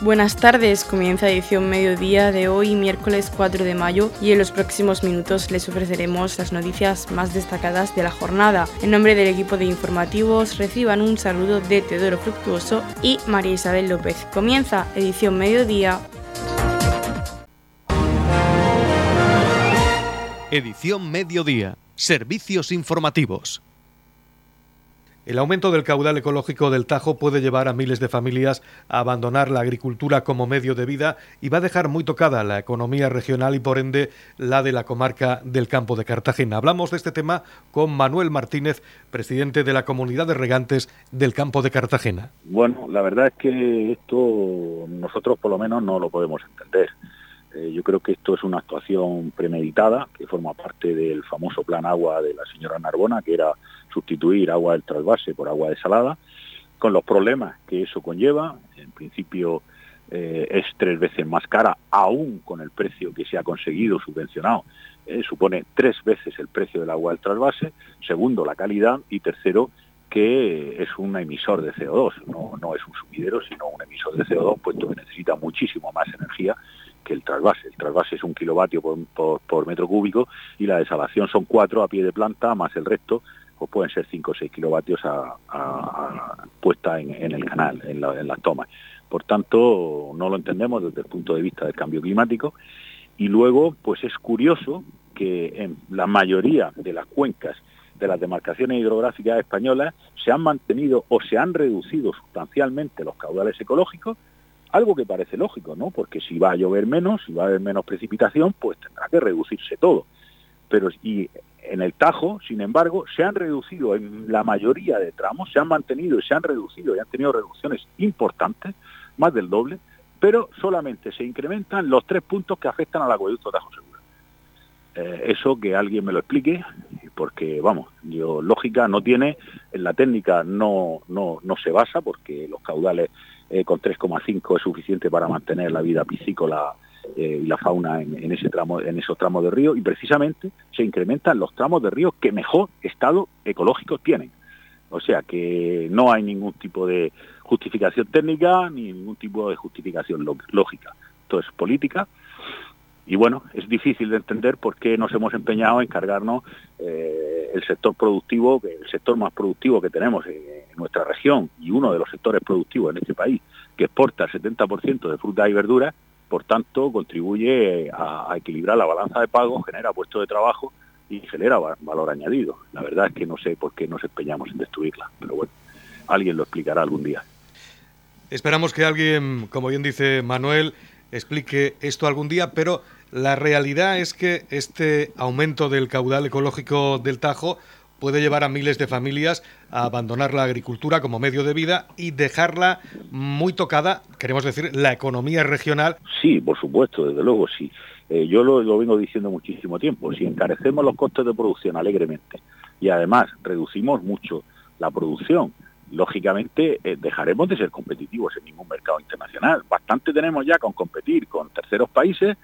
Buenas tardes, comienza edición mediodía de hoy, miércoles 4 de mayo, y en los próximos minutos les ofreceremos las noticias más destacadas de la jornada. En nombre del equipo de informativos, reciban un saludo de Teodoro Fructuoso y María Isabel López. Comienza edición mediodía. Edición mediodía. Servicios informativos. El aumento del caudal ecológico del Tajo puede llevar a miles de familias a abandonar la agricultura como medio de vida y va a dejar muy tocada la economía regional y por ende la de la comarca del campo de Cartagena. Hablamos de este tema con Manuel Martínez, presidente de la comunidad de regantes del campo de Cartagena. Bueno, la verdad es que esto nosotros por lo menos no lo podemos entender. Eh, yo creo que esto es una actuación premeditada que forma parte del famoso plan agua de la señora Narbona, que era sustituir agua del trasvase por agua desalada, con los problemas que eso conlleva. En principio eh, es tres veces más cara, aún con el precio que se ha conseguido subvencionado. Eh, supone tres veces el precio del agua del trasvase. Segundo, la calidad. Y tercero, que es un emisor de CO2. No, no es un sumidero, sino un emisor de CO2, puesto que necesita muchísimo más energía que el trasvase. El trasvase es un kilovatio por, metro cúbico y la desalación son cuatro a pie de planta, más el resto, pues pueden ser 5 o 6 kilovatios a, puesta en, el canal, en, las tomas. Por tanto, no lo entendemos desde el punto de vista del cambio climático. Y luego, pues es curioso que en la mayoría de las cuencas de las demarcaciones hidrográficas españolas se han mantenido o se han reducido sustancialmente los caudales ecológicos, algo que parece lógico, ¿no? Porque si va a llover menos, si va a haber menos precipitación, pues tendrá que reducirse todo. Pero en el Tajo, sin embargo, se han reducido en la mayoría de tramos, se han mantenido y se han reducido y han tenido reducciones importantes, más del doble, pero solamente se incrementan los tres puntos que afectan al acueducto Tajo Segura. Eh, eso que alguien me lo explique, porque vamos, yo lógica no tiene, en la técnica no, no, no se basa, porque los caudales eh, con 3,5 es suficiente para mantener la vida piscícola eh, y la fauna en, ese tramo, en esos tramos de río y precisamente se incrementan los tramos de río que mejor estado ecológico tienen. O sea que no hay ningún tipo de justificación técnica ni ningún tipo de justificación lógica. Todo es política y bueno, es difícil de entender por qué nos hemos empeñado en cargarnos eh, el sector productivo, el sector más productivo que tenemos en, nuestra región y uno de los sectores productivos en este país, que exporta el 70% de frutas y verduras, por tanto, contribuye a, equilibrar la balanza de pago, genera puestos de trabajo y genera valor añadido. La verdad es que no sé por qué nos empeñamos en destruirla, pero bueno, alguien lo explicará algún día. Esperamos que alguien, como bien dice Manuel, explique esto algún día, pero la realidad es que este aumento del caudal ecológico del Tajo puede llevar a miles de familias a abandonar la agricultura como medio de vida y dejarla muy tocada, queremos decir, la economía regional. Sí, por supuesto, desde luego, sí. Eh, yo lo, vengo diciendo muchísimo tiempo. Si encarecemos los costes de producción alegremente y además reducimos mucho la producción, lógicamente eh, dejaremos de ser competitivos en ningún mercado internacional. Bastante tenemos ya con competir con terceros países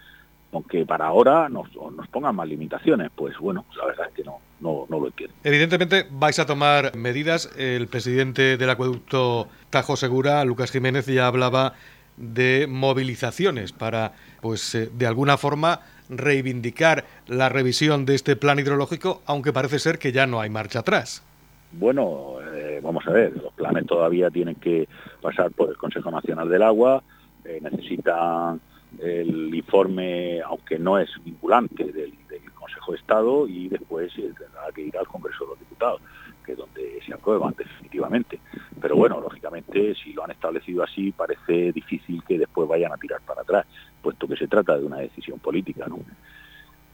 aunque para ahora nos, nos pongan más limitaciones, pues bueno, la verdad es que no, no, no lo entiendo. Evidentemente vais a tomar medidas. El presidente del acueducto Tajo Segura, Lucas Jiménez, ya hablaba de movilizaciones para, pues, eh, de alguna forma reivindicar la revisión de este plan hidrológico, aunque parece ser que ya no hay marcha atrás. Bueno, eh, vamos a ver, los planes todavía tienen que pasar por el Consejo Nacional del Agua, eh, necesitan el informe, aunque no es vinculante, del, Consejo de Estado y después tendrá que ir al Congreso de los Diputados, que es donde se aprueban definitivamente. Pero bueno, lógicamente, si lo han establecido así, parece difícil que después vayan a tirar para atrás, puesto que se trata de una decisión política, ¿no?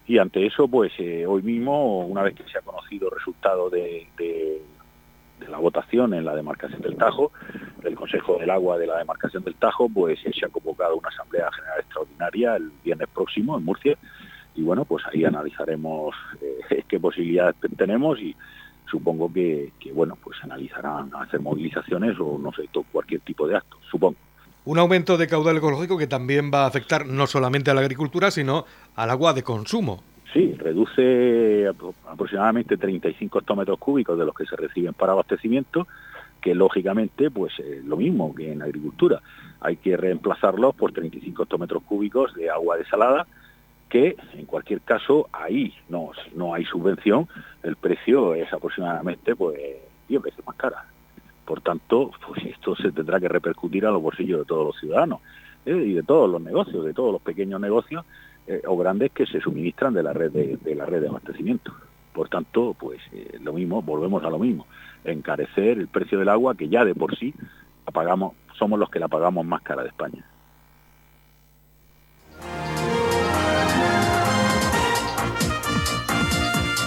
Y ante eso, pues eh, hoy mismo, una vez que se ha conocido el resultado de la votación en la demarcación del Tajo, el Consejo del Agua de la demarcación del Tajo, pues se ha convocado una Asamblea General Extraordinaria el viernes próximo en Murcia y bueno, pues ahí analizaremos eh, qué posibilidades tenemos y supongo que, bueno, pues analizarán hacer movilizaciones o no sé, cualquier tipo de acto, supongo. Un aumento de caudal ecológico que también va a afectar no solamente a la agricultura, sino al agua de consumo. Sí, reduce aproximadamente 35 hectómetros cúbicos de los que se reciben para abastecimiento, que lógicamente, pues eh, lo mismo que en agricultura, hay que reemplazarlos por 35 hectómetros cúbicos de agua desalada, que en cualquier caso ahí no, no hay subvención, el precio es aproximadamente pues 10 veces más cara. Por tanto, pues esto se tendrá que repercutir a los bolsillos de todos los ciudadanos ¿eh? y de todos los negocios, de todos los pequeños negocios eh, o grandes que se suministran de la red de, la red de abastecimiento. Por tanto, pues eh, lo mismo, volvemos a lo mismo, encarecer el precio del agua que ya de por sí pagamos, somos los que la pagamos más cara de España.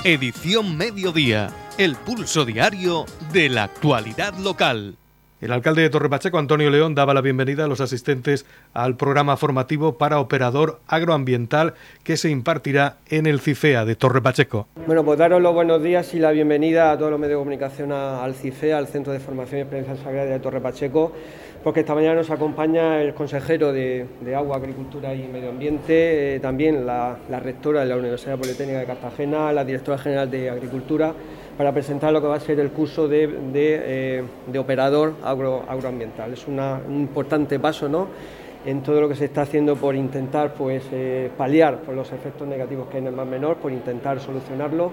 Edición Mediodía, el pulso diario de la actualidad local. El alcalde de Torrepacheco, Antonio León, daba la bienvenida a los asistentes al programa formativo para operador agroambiental que se impartirá en el CIFEA de Torrepacheco. Bueno, pues daros los buenos días y la bienvenida a todos los medios de comunicación al CIFEA, al Centro de Formación y Experiencia Agraria de Torrepacheco, porque esta mañana nos acompaña el consejero de, Agua, Agricultura y Medio Ambiente, eh, también la, rectora de la Universidad Politécnica de Cartagena, la directora general de Agricultura para presentar lo que va a ser el curso de, eh, operador agroambiental. Es un importante paso ¿no? en todo lo que se está haciendo por intentar pues, eh, paliar los efectos negativos que hay en el mar menor, por intentar solucionarlo.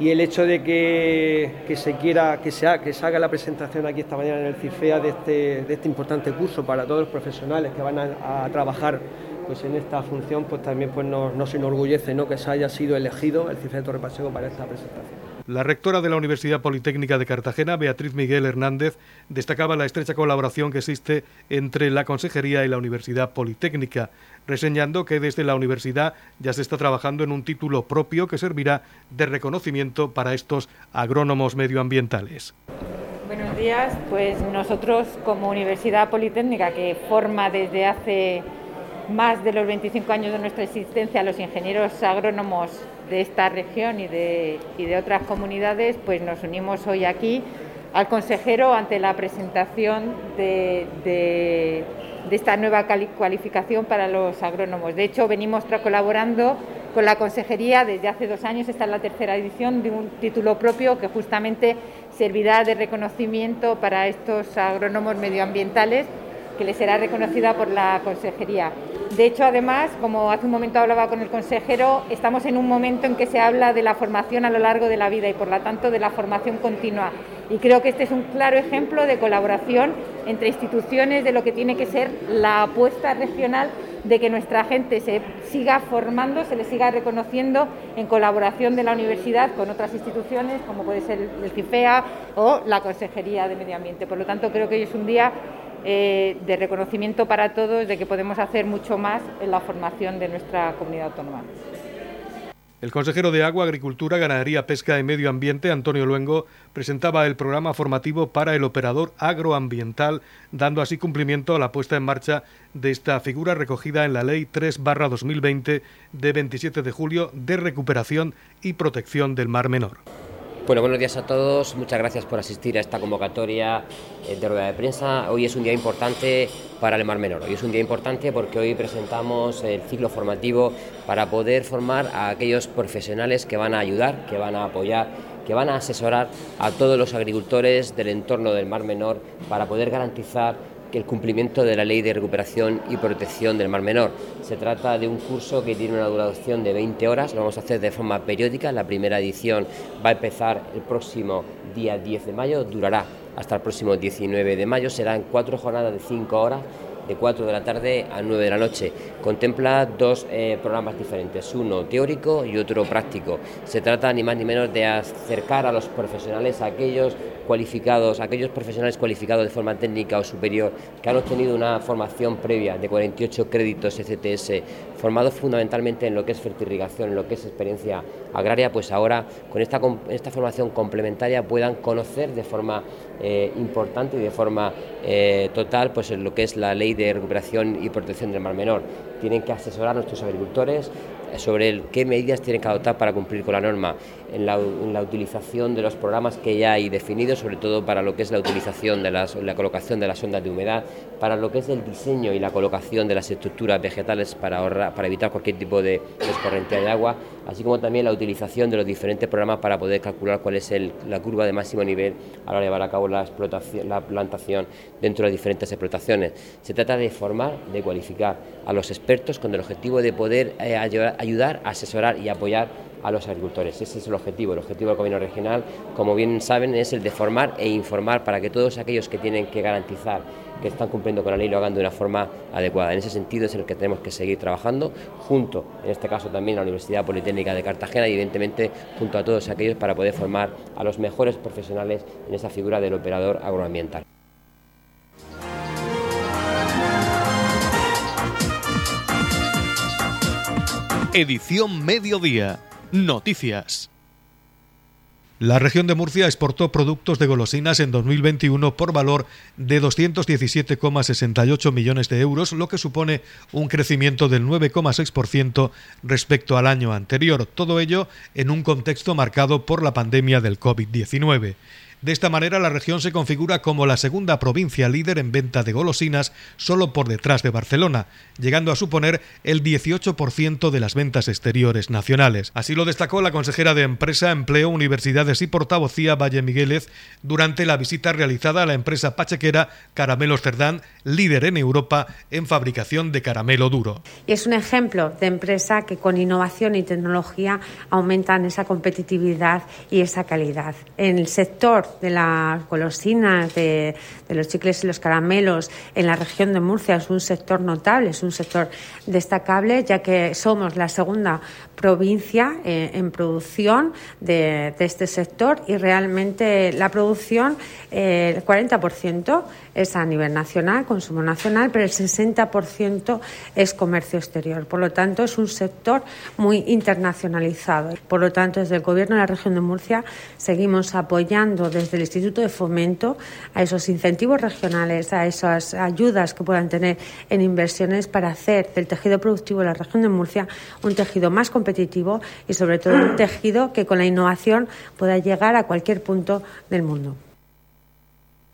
Y el hecho de que, se quiera, que se, que haga la presentación aquí esta mañana en el CIFEA de este, de este importante curso para todos los profesionales que van a, trabajar pues en esta función, pues también pues nos, enorgullece ¿no? que se haya sido elegido el CIFEA de Torre para esta presentación. La rectora de la Universidad Politécnica de Cartagena, Beatriz Miguel Hernández, destacaba la estrecha colaboración que existe entre la Consejería y la Universidad Politécnica, reseñando que desde la universidad ya se está trabajando en un título propio que servirá de reconocimiento para estos agrónomos medioambientales. Buenos días, pues nosotros como Universidad Politécnica que forma desde hace más de los 25 años de nuestra existencia los ingenieros agrónomos de esta región y de, de otras comunidades, pues nos unimos hoy aquí al consejero ante la presentación de, de, esta nueva cualificación para los agrónomos. De hecho, venimos colaborando con la consejería desde hace dos años, esta es la tercera edición de un título propio que justamente servirá de reconocimiento para estos agrónomos medioambientales que les será reconocida por la consejería. De hecho, además, como hace un momento hablaba con el consejero, estamos en un momento en que se habla de la formación a lo largo de la vida y, por lo tanto, de la formación continua. Y creo que este es un claro ejemplo de colaboración entre instituciones de lo que tiene que ser la apuesta regional de que nuestra gente se siga formando, se le siga reconociendo en colaboración de la universidad con otras instituciones, como puede ser el CIFEA o la Consejería de Medio Ambiente. Por lo tanto, creo que hoy es un día eh, de reconocimiento para todos de que podemos hacer mucho más en la formación de nuestra comunidad autónoma. El consejero de Agua, Agricultura, Ganadería, Pesca y Medio Ambiente, Antonio Luengo, presentaba el programa formativo para el operador agroambiental, dando así cumplimiento a la puesta en marcha de esta figura recogida en la Ley 3-2020 de 27 de julio de recuperación y protección del Mar Menor. Bueno, buenos días a todos. Muchas gracias por asistir a esta convocatoria eh, de rueda de prensa. Hoy es un día importante para el Mar Menor. Hoy es un día importante porque hoy presentamos el ciclo formativo para poder formar a aquellos profesionales que van a ayudar, que van a apoyar, que van a asesorar a todos los agricultores del entorno del Mar Menor para poder garantizar el cumplimiento de la Ley de Recuperación y Protección del Mar Menor. Se trata de un curso que tiene una duración de 20 horas, lo vamos a hacer de forma periódica. La primera edición va a empezar el próximo día 10 de mayo, durará hasta el próximo 19 de mayo, serán cuatro jornadas de 5 horas de 4 de la tarde a 9 de la noche. Contempla dos eh, programas diferentes, uno teórico y otro práctico. Se trata ni más ni menos de acercar a los profesionales a aquellos cualificados, aquellos profesionales cualificados de forma técnica o superior que han obtenido una formación previa de 48 créditos ECTS, formados fundamentalmente en lo que es fertirrigación, en lo que es experiencia agraria, pues ahora con esta, esta formación complementaria puedan conocer de forma eh, importante y de forma eh, total pues en lo que es la ley de recuperación y protección del mar menor. Tienen que asesorar a nuestros agricultores, sobre qué medidas tienen que adoptar para cumplir con la norma, en la, utilización de los programas que ya hay definidos, sobre todo para lo que es la utilización de las, la colocación de las ondas de humedad, para lo que es el diseño y la colocación de las estructuras vegetales para, ahorrar, para evitar cualquier tipo de escorrentía de agua así como también la utilización de los diferentes programas para poder calcular cuál es la curva de máximo nivel a la hora de llevar a cabo la, explotación, la plantación dentro de las diferentes explotaciones. Se trata de formar, de cualificar a los expertos con el objetivo de poder eh, ayudar, asesorar y apoyar a los agricultores. Ese es el objetivo. El objetivo del gobierno regional, como bien saben, es el de formar e informar para que todos aquellos que tienen que garantizar que están cumpliendo con la ley lo hagan de una forma adecuada. En ese sentido es el que tenemos que seguir trabajando junto, en este caso también, a la Universidad Politécnica de Cartagena y evidentemente junto a todos aquellos para poder formar a los mejores profesionales en esa figura del operador agroambiental. Edición Mediodía. Noticias. La región de Murcia exportó productos de golosinas en 2021 por valor de 217,68 millones de euros, lo que supone un crecimiento del 9,6% respecto al año anterior. Todo ello en un contexto marcado por la pandemia del COVID-19. De esta manera, la región se configura como la segunda provincia líder en venta de golosinas, solo por detrás de Barcelona, llegando a suponer el 18% de las ventas exteriores nacionales. Así lo destacó la consejera de Empresa, Empleo, Universidades y Portavocía Valle Migueles durante la visita realizada a la empresa pachequera Caramelos Cerdán, líder en Europa en fabricación de caramelo duro. Es un ejemplo de empresa que con innovación y tecnología aumentan esa competitividad y esa calidad. En el sector de las golosinas, de, los chicles y los caramelos en la región de Murcia. Es un sector notable, es un sector destacable, ya que somos la segunda provincia eh, en producción de, este sector y realmente la producción, eh, el 40% es a nivel nacional, consumo nacional, pero el 60% es comercio exterior. Por lo tanto, es un sector muy internacionalizado. Por lo tanto, desde el Gobierno de la región de Murcia seguimos apoyando desde el Instituto de Fomento a esos incentivos regionales, a esas ayudas que puedan tener en inversiones para hacer del tejido productivo de la región de Murcia un tejido más competitivo y, sobre todo, un tejido que con la innovación pueda llegar a cualquier punto del mundo.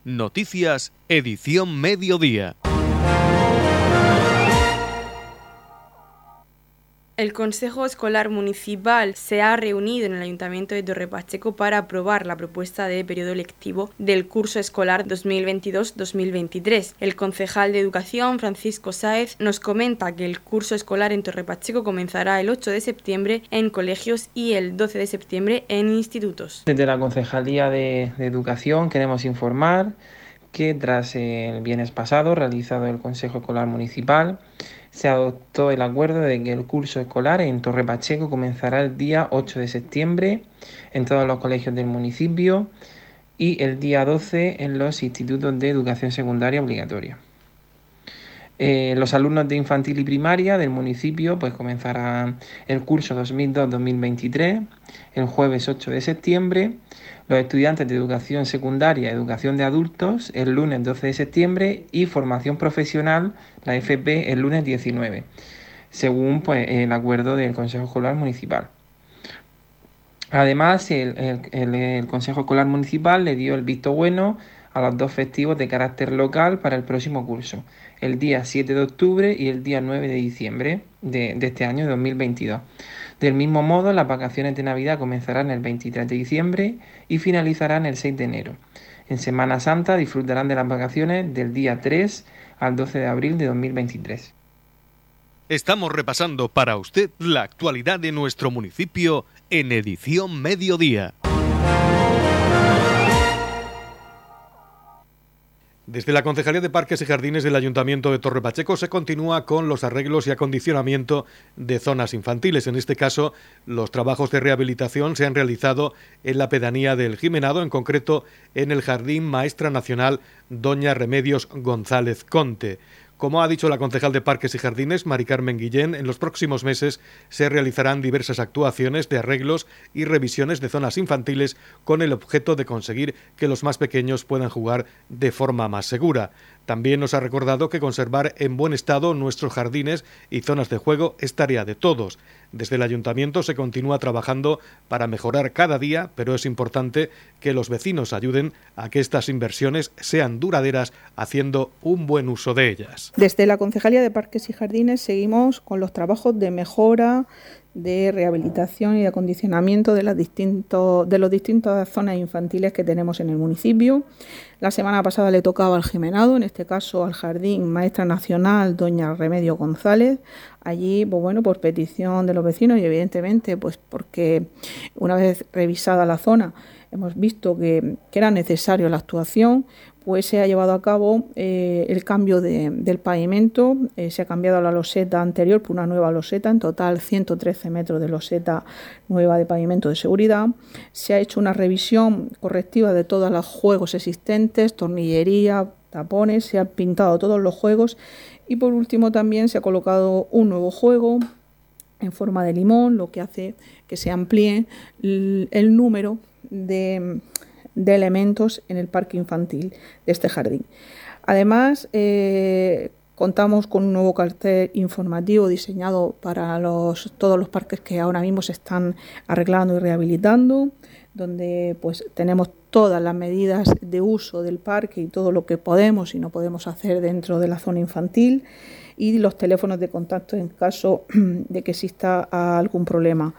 Noticias, edición mediodía. El Consejo Escolar Municipal se ha reunido en el Ayuntamiento de Torre Pacheco para aprobar la propuesta de periodo lectivo del curso escolar 2022-2023. El concejal de Educación, Francisco Sáez, nos comenta que el curso escolar en Torre Pacheco comenzará el 8 de septiembre en colegios y el 12 de septiembre en institutos. Desde la Concejalía de, de Educación queremos informar que tras el viernes pasado realizado el Consejo Escolar Municipal, se adoptó el acuerdo de que el curso escolar en Torre Pacheco comenzará el día 8 de septiembre en todos los colegios del municipio y el día 12 en los institutos de educación secundaria obligatoria. Eh, los alumnos de infantil y primaria del municipio pues comenzarán el curso 2002-2023 el jueves 8 de septiembre los estudiantes de educación secundaria, educación de adultos, el lunes 12 de septiembre y formación profesional, la FP, el lunes 19, según pues, el acuerdo del Consejo Escolar Municipal. Además, el, Consejo Escolar Municipal le dio el visto bueno a los dos festivos de carácter local para el próximo curso, el día 7 de octubre y el día 9 de diciembre de, de este año 2022. Del mismo modo, las vacaciones de Navidad comenzarán el 23 de diciembre y finalizarán el 6 de enero. En Semana Santa disfrutarán de las vacaciones del día 3 al 12 de abril de 2023. Estamos repasando para usted la actualidad de nuestro municipio en edición mediodía. Desde la Concejalía de Parques y Jardines del Ayuntamiento de Torre Pacheco se continúa con los arreglos y acondicionamiento de zonas infantiles. En este caso, los trabajos de rehabilitación se han realizado en la pedanía del Jimenado, en concreto en el Jardín Maestra Nacional Doña Remedios González Conte. Como ha dicho la concejal de Parques y Jardines, Mari Carmen Guillén, en los próximos meses se realizarán diversas actuaciones de arreglos y revisiones de zonas infantiles con el objeto de conseguir que los más pequeños puedan jugar de forma más segura. También nos ha recordado que conservar en buen estado nuestros jardines y zonas de juego es tarea de todos. Desde el ayuntamiento se continúa trabajando para mejorar cada día, pero es importante que los vecinos ayuden a que estas inversiones sean duraderas haciendo un buen uso de ellas. Desde la Concejalía de Parques y Jardines seguimos con los trabajos de mejora de rehabilitación y acondicionamiento de, las distintas zonas infantiles que tenemos en el municipio. La semana pasada le tocaba al Jimenado, en este caso al Jardín Maestra Nacional Doña Remedio González. Allí, pues bueno, por petición de los vecinos y evidentemente, pues porque una vez revisada la zona, hemos visto que, era necesario la actuación, pues se ha llevado a cabo eh, el cambio del pavimento, eh, se ha cambiado la loseta anterior por una nueva loseta, en total 113 metros de loseta nueva de pavimento de seguridad, se ha hecho una revisión correctiva de todos los juegos existentes, tornillería, tapones, se han pintado todos los juegos y por último también se ha colocado un nuevo juego en forma de limón, lo que hace que se amplíe el número de elementos en el parque infantil de este jardín. Además, eh, contamos con un nuevo cartel informativo diseñado para todos los parques que ahora mismo se están arreglando y rehabilitando, donde pues tenemos todas las medidas de uso del parque y todo lo que podemos y no podemos hacer dentro de la zona infantil y los teléfonos de contacto en caso de que exista algún problema.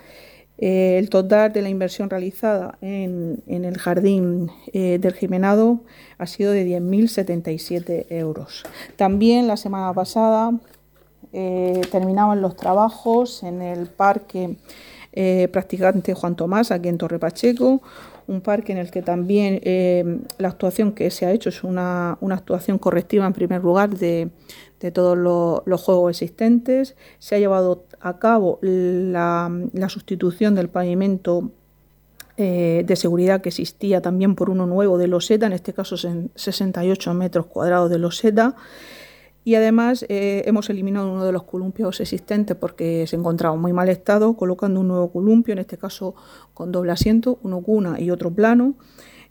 Eh, el total de la inversión realizada en, el jardín eh, del Jimenado ha sido de 10.077 euros. También la semana pasada eh, terminaban los trabajos en el parque practicante Juan Tomás, aquí en Torre Pacheco, un parque en el que también la actuación que se ha hecho es una, una actuación correctiva en primer lugar de, de todos los, juegos existentes. Se ha llevado a cabo la, sustitución del pavimento eh, de seguridad que existía también por uno nuevo de loseta, en este caso en 68 metros cuadrados de loseta. Y además eh, hemos eliminado uno de los columpios existentes porque se encontraba en muy mal estado, colocando un nuevo columpio, en este caso con doble asiento, uno cuna y otro plano.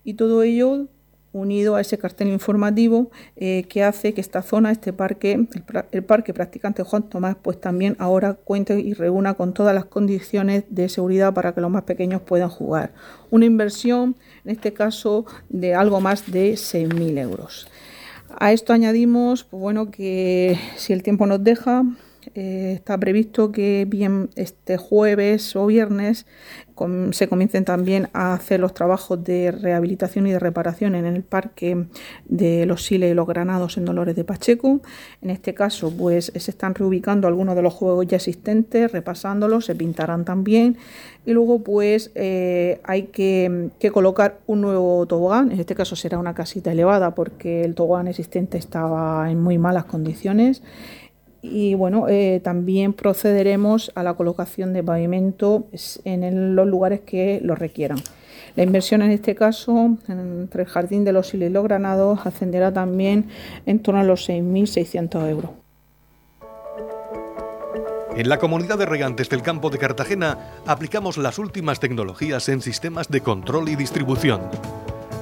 Y todo ello unido a ese cartel informativo eh, que hace que esta zona, este parque, el, parque practicante Juan Tomás, pues también ahora cuente y reúna con todas las condiciones de seguridad para que los más pequeños puedan jugar. Una inversión, en este caso, de algo más de 6.000 euros. A esto añadimos, pues bueno, que si el tiempo nos deja, eh, está previsto que bien este jueves o viernes se comiencen también a hacer los trabajos de rehabilitación y de reparación en el parque de los Siles y los Granados en Dolores de Pacheco. En este caso, pues se están reubicando algunos de los juegos ya existentes, repasándolos, se pintarán también. Y luego, pues eh, hay que, que colocar un nuevo tobogán. En este caso será una casita elevada porque el tobogán existente estaba en muy malas condiciones y bueno, eh, también procederemos a la colocación de pavimento en los lugares que lo requieran. La inversión en este caso, entre el Jardín de los Siles y los Granados, ascenderá también en torno a los 6.600 euros. En la comunidad de regantes del campo de Cartagena aplicamos las últimas tecnologías en sistemas de control y distribución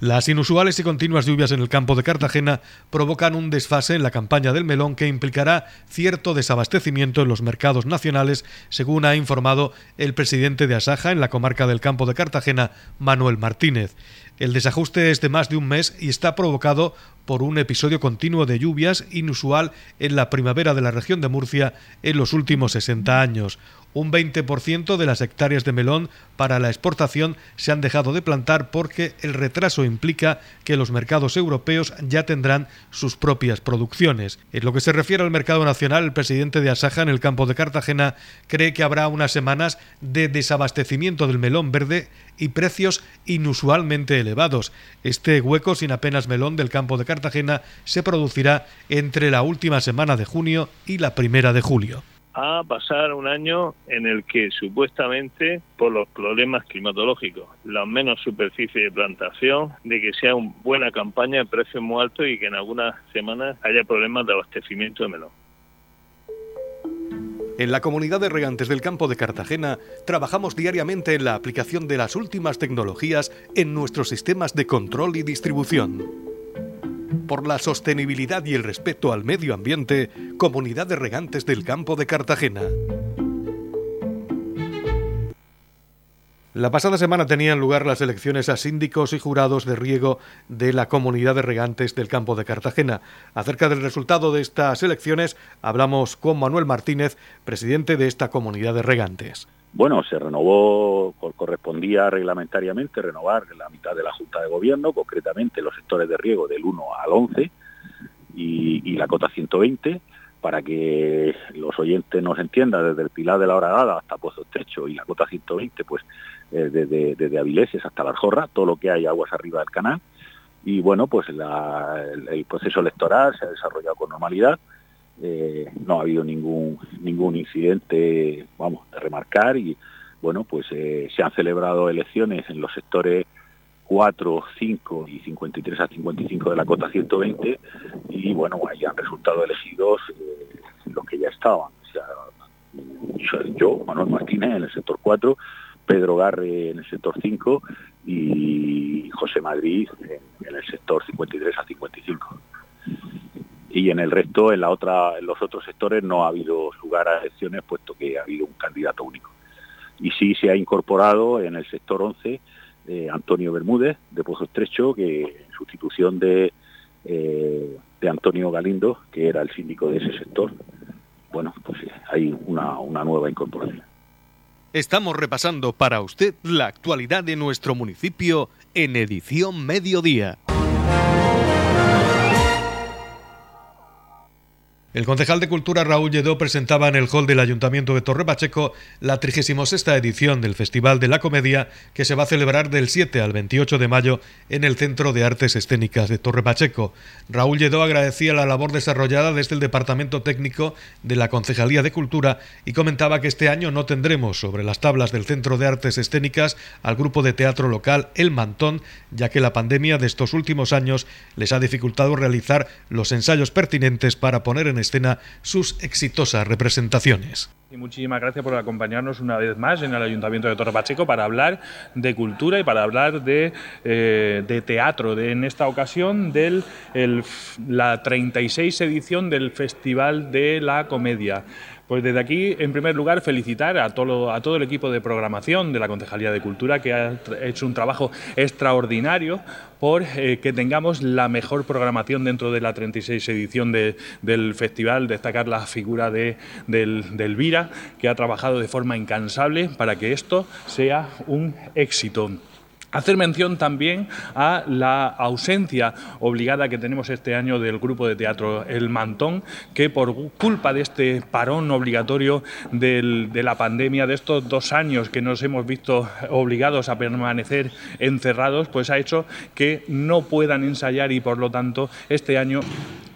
Las inusuales y continuas lluvias en el campo de Cartagena provocan un desfase en la campaña del melón que implicará cierto desabastecimiento en los mercados nacionales, según ha informado el presidente de Asaja en la comarca del campo de Cartagena, Manuel Martínez. El desajuste es de más de un mes y está provocado por un episodio continuo de lluvias inusual en la primavera de la región de Murcia en los últimos 60 años. Un 20% de las hectáreas de melón para la exportación se han dejado de plantar porque el retraso implica que los mercados europeos ya tendrán sus propias producciones. En lo que se refiere al mercado nacional, el presidente de Asaja en el campo de Cartagena cree que habrá unas semanas de desabastecimiento del melón verde y precios inusualmente elevados. Este hueco sin apenas melón del campo de Cartagena se producirá entre la última semana de junio y la primera de julio a pasar un año en el que supuestamente por los problemas climatológicos, la menos superficie de plantación, de que sea una buena campaña de precios muy altos y que en algunas semanas haya problemas de abastecimiento de melón. En la comunidad de regantes del campo de Cartagena trabajamos diariamente en la aplicación de las últimas tecnologías en nuestros sistemas de control y distribución. Por la sostenibilidad y el respeto al medio ambiente, Comunidad de Regantes del Campo de Cartagena. La pasada semana tenían lugar las elecciones a síndicos y jurados de riego de la comunidad de regantes del campo de Cartagena. Acerca del resultado de estas elecciones hablamos con Manuel Martínez, presidente de esta comunidad de regantes. Bueno, se renovó, correspondía reglamentariamente renovar la mitad de la Junta de Gobierno, concretamente los sectores de riego del 1 al 11 y, la cota 120 para que los oyentes nos entiendan, desde el Pilar de la Horadada hasta Pozo Estrecho y la cota 120, pues eh, desde, desde, hasta la Arjorra, todo lo que hay aguas arriba del canal. Y bueno, pues el, proceso electoral se ha desarrollado con normalidad. Eh, no ha habido ningún ningún incidente, vamos, de remarcar y bueno, pues eh, se han celebrado elecciones en los sectores 4, 5 y 53 a 55 de la cota 120 y bueno, ahí han resultado elegidos los que ya estaban. O sea, yo, Manuel Martínez, en el sector 4, Pedro Garre en el sector 5 y José Madrid en, el sector 53 a 55. Y en el resto, en, la otra, en los otros sectores no ha habido lugar a elecciones puesto que ha habido un candidato único. Y sí se ha incorporado en el sector 11 eh, Antonio Bermúdez de Pozo Estrecho, que en sustitución de, eh, de Antonio Galindo, que era el síndico de ese sector, bueno, pues hay una, una nueva incorporación. Estamos repasando para usted la actualidad de nuestro municipio en edición mediodía. El concejal de Cultura Raúl Lledó presentaba en el hall del Ayuntamiento de Torre Pacheco la 36 edición del Festival de la Comedia que se va a celebrar del 7 al 28 de mayo en el Centro de Artes Escénicas de Torre Pacheco. Raúl Lledó agradecía la labor desarrollada desde el Departamento Técnico de la Concejalía de Cultura y comentaba que este año no tendremos sobre las tablas del Centro de Artes Escénicas al grupo de teatro local El Mantón, ya que la pandemia de estos últimos años les ha dificultado realizar los ensayos pertinentes para poner en escena sus exitosas representaciones. Muchísimas gracias por acompañarnos una vez más en el Ayuntamiento de Torre Pacheco para hablar de cultura y para hablar de, eh, teatro, de, en esta ocasión de la 36 edición del Festival de la Comedia. Pues desde aquí, en primer lugar, felicitar a todo, a todo el equipo de programación de la Concejalía de Cultura que ha hecho un trabajo extraordinario por eh, que tengamos la mejor programación dentro de la 36 edición del festival, destacar la figura de, del, del Vira, que ha trabajado de forma incansable para que esto sea un éxito. Hacer mención también a la ausencia obligada que tenemos este año del grupo de teatro El Mantón, que por culpa de este parón obligatorio de la pandemia, de estos dos años que nos hemos visto obligados a permanecer encerrados, pues ha hecho que no puedan ensayar y por lo tanto este año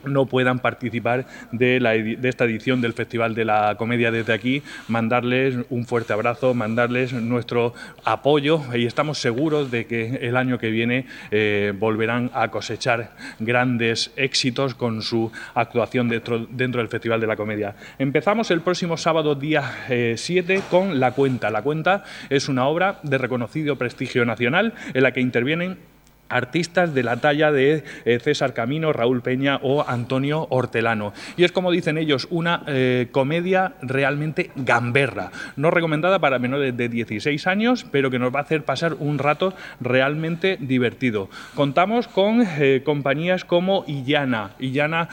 no puedan participar de, la, esta edición del Festival de la Comedia desde aquí, mandarles un fuerte abrazo, mandarles nuestro apoyo y estamos seguros de que el año que viene eh, volverán a cosechar grandes éxitos con su actuación dentro, dentro, del Festival de la Comedia. Empezamos el próximo sábado día 7 eh, con La Cuenta. La Cuenta es una obra de reconocido prestigio nacional en la que intervienen artistas de la talla de eh, César Camino, Raúl Peña o Antonio Hortelano. Y es como dicen ellos, una eh, comedia realmente gamberra, no recomendada para menores de 16 años, pero que nos va a hacer pasar un rato realmente divertido. Contamos con eh, compañías como Illana. Illana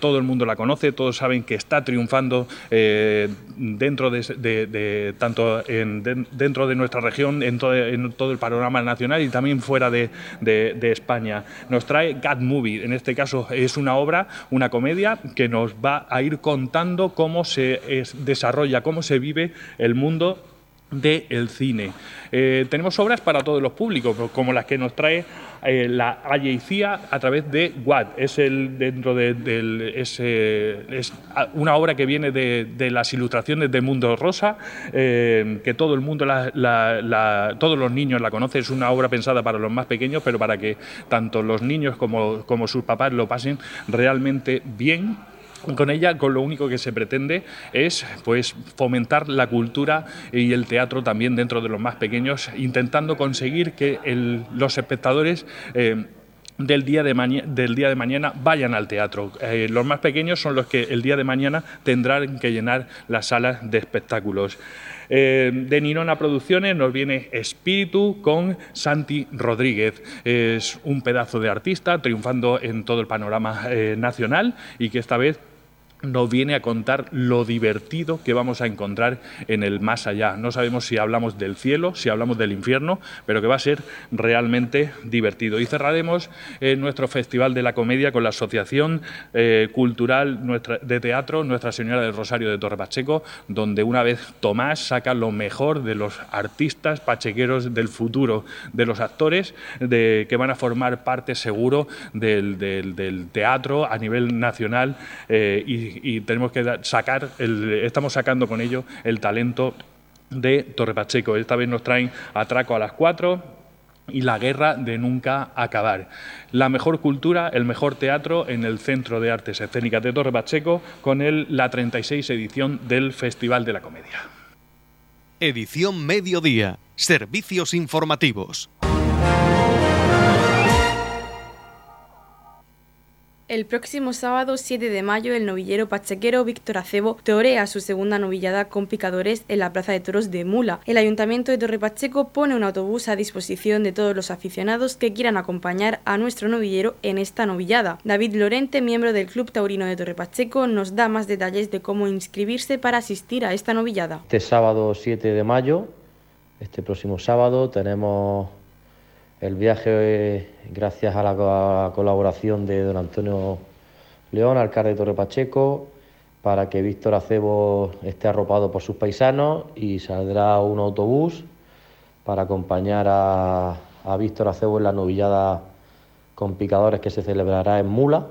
todo el mundo la conoce, todos saben que está triunfando dentro de, tanto dentro de nuestra región, en en todo, el panorama nacional y también fuera de de, España. Nos trae God Movie, en este caso es una obra, una comedia que nos va a ir contando cómo se desarrolla, cómo se vive el mundo del cine. Eh, tenemos obras para todos los públicos, como las que nos trae eh, la Alleicía a través de Watt. Es el dentro de, del es, es, una obra que viene de, las ilustraciones de Mundo Rosa, eh, que todo el mundo, todos los niños la conocen. Es una obra pensada para los más pequeños, pero para que tanto los niños como, como sus papás lo pasen realmente bien con ella, con lo único que se pretende es pues, fomentar la cultura y el teatro también dentro de los más pequeños, intentando conseguir que los espectadores eh, del día, de mañana vayan al teatro. Eh, los más pequeños son los que el día de mañana tendrán que llenar las salas de espectáculos. Eh, de Ninona Producciones nos viene Espíritu con Santi Rodríguez. Es un pedazo de artista triunfando en todo el panorama eh, nacional y que esta vez nos viene a contar lo divertido que vamos a encontrar en el más allá. No sabemos si hablamos del cielo, si hablamos del infierno, pero que va a ser realmente divertido. Y cerraremos eh, nuestro Festival de la Comedia con la Asociación eh, Cultural de Teatro Nuestra Señora del Rosario de Torre Pacheco, donde una vez Tomás saca lo mejor de los artistas pachequeros del futuro, de los actores de, que van a formar parte seguro del, teatro a nivel nacional eh, y y, tenemos que sacar, estamos sacando con ello el talento de Torre Pacheco. Esta vez nos traen Atraco a las 4, y la guerra de nunca acabar. La mejor cultura, el mejor teatro en el Centro de Artes Escénicas de Torre Pacheco con la 36 edición del Festival de la Comedia. Edición Mediodía. Servicios informativos. El próximo sábado 7 de mayo, el novillero pachequero Víctor Acebo torea su segunda novillada con picadores en la Plaza de Toros de Mula. El Ayuntamiento de Torre Pacheco pone un autobús a disposición de todos los aficionados que quieran acompañar a nuestro novillero en esta novillada. David Lorente, miembro del Club Taurino de Torre Pacheco, nos da más detalles de cómo inscribirse para asistir a esta novillada. Este sábado 7 de mayo, este próximo sábado, tenemos el viaje, gracias a la colaboración de don Antonio León, alcalde de Torre Pacheco, para que Víctor Acebo esté arropado por sus paisanos y saldrá un autobús para acompañar a, Víctor Acebo en la novillada con picadores que se celebrará en Mula.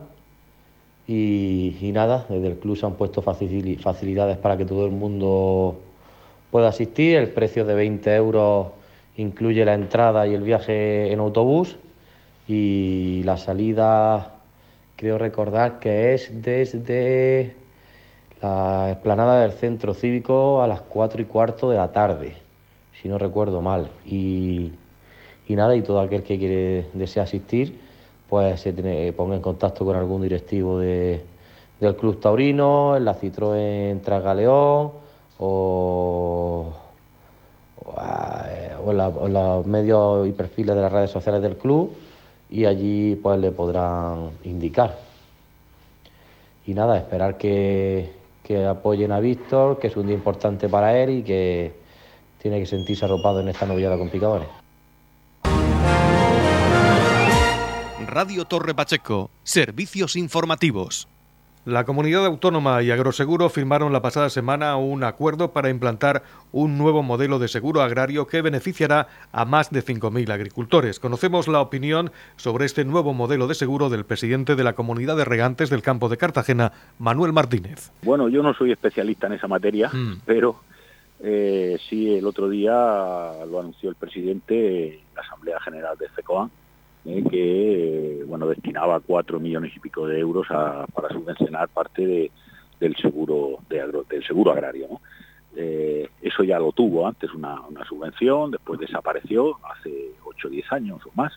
Y, y, nada, desde el club se han puesto facilidades para que todo el mundo pueda asistir. El precio de 20 euros incluye la entrada y el viaje en autobús y la salida creo recordar que es desde la explanada del centro cívico a las cuatro y cuarto de la tarde, si no recuerdo mal. Y, nada, y todo aquel que quiere desea asistir, pues se ponga en contacto con algún directivo de, del Club Taurino, en la Citroën Tragaleón o o en, los medios y perfiles de las redes sociales del club y allí pues le podrán indicar. Y nada, esperar que, que apoyen a Víctor, que es un día importante para él y que tiene que sentirse arropado en esta novillada con picadores. Radio Torre Pacheco, servicios informativos. La comunidad autónoma y Agroseguro firmaron la pasada semana un acuerdo para implantar un nuevo modelo de seguro agrario que beneficiará a más de 5.000 agricultores. Conocemos la opinión sobre este nuevo modelo de seguro del presidente de la comunidad de regantes del campo de Cartagena, Manuel Martínez. Bueno, yo no soy especialista en esa materia, mm. pero eh, sí el otro día lo anunció el presidente en la Asamblea General de FECOAN eh, que bueno destinaba cuatro millones y pico de euros para subvencionar parte del seguro del seguro agrario. Eh, eso ya lo tuvo antes una, subvención, después desapareció hace 8 o 10 años o más.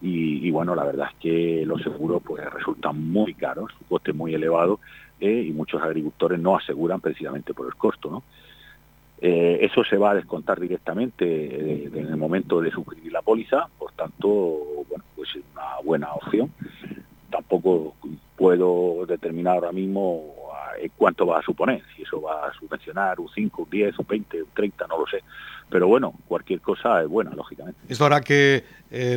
Y, bueno, la verdad es que los seguros pues resultan muy caros, su coste muy elevado eh, y muchos agricultores no aseguran precisamente por el costo. Eh, eso se va a descontar directamente eh, en el momento de suscribir la póliza, por tanto, bueno, es una buena opción. Tampoco puedo determinar ahora mismo eh, cuánto va a suponer, si eso va a subvencionar un 5, un 10, un 20, un 30, no lo sé. Pero bueno, cualquier cosa es buena, lógicamente. Esto hará que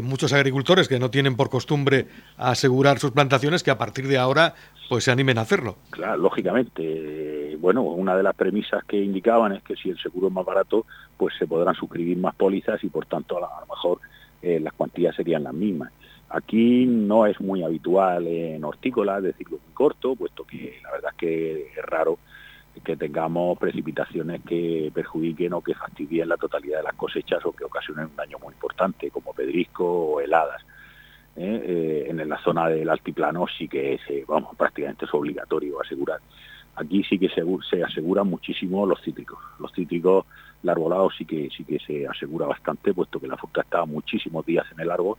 muchos agricultores que no tienen por costumbre asegurar sus plantaciones, que a partir de ahora pues se animen a hacerlo. Claro, lógicamente. Bueno, una de las premisas que indicaban es que si el seguro es más barato, pues se podrán suscribir más pólizas y por tanto a, lo mejor eh, las cuantías serían las mismas. Aquí no es muy habitual en hortícola decirlo muy corto, puesto que la verdad es que es raro que tengamos precipitaciones que perjudiquen o que fastidien la totalidad de las cosechas o que ocasionen un daño muy importante, como pedrisco o heladas. ¿eh? Eh, en la zona del altiplano sí que es, vamos, prácticamente es obligatorio asegurar. aquí sí que se, se aseguran muchísimo los cítricos. Los cítricos, el arbolado sí que, sí que se asegura bastante, puesto que la fruta está muchísimos días en el árbol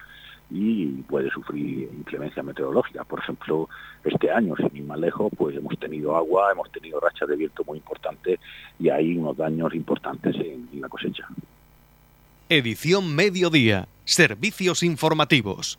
y puede sufrir inclemencia meteorológica. Por ejemplo, este año, sin ir más lejos, pues hemos tenido agua, hemos tenido rachas de viento muy importantes y hay unos daños importantes en la cosecha. Edición Mediodía. Servicios informativos.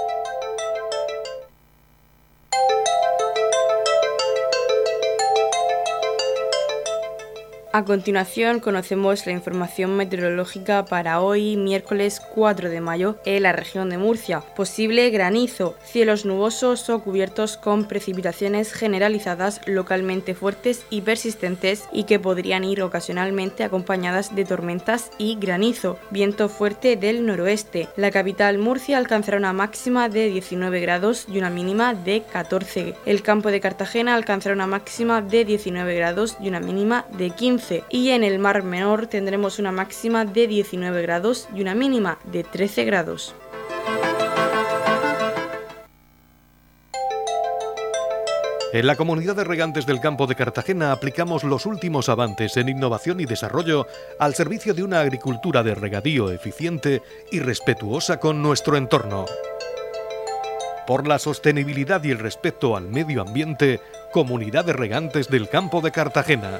A continuación conocemos la información meteorológica para hoy, miércoles 4 de mayo, en la región de Murcia. Posible granizo, cielos nubosos o cubiertos con precipitaciones generalizadas localmente fuertes y persistentes y que podrían ir ocasionalmente acompañadas de tormentas y granizo. Viento fuerte del noroeste. La capital Murcia alcanzará una máxima de 19 grados y una mínima de 14. El campo de Cartagena alcanzará una máxima de 19 grados y una mínima de 15 y en el Mar Menor tendremos una máxima de 19 grados y una mínima de 13 grados. En la comunidad de regantes del campo de Cartagena aplicamos los últimos avances en innovación y desarrollo al servicio de una agricultura de regadío eficiente y respetuosa con nuestro entorno. Por la sostenibilidad y el respeto al medio ambiente, Comunidad de Regantes del Campo de Cartagena.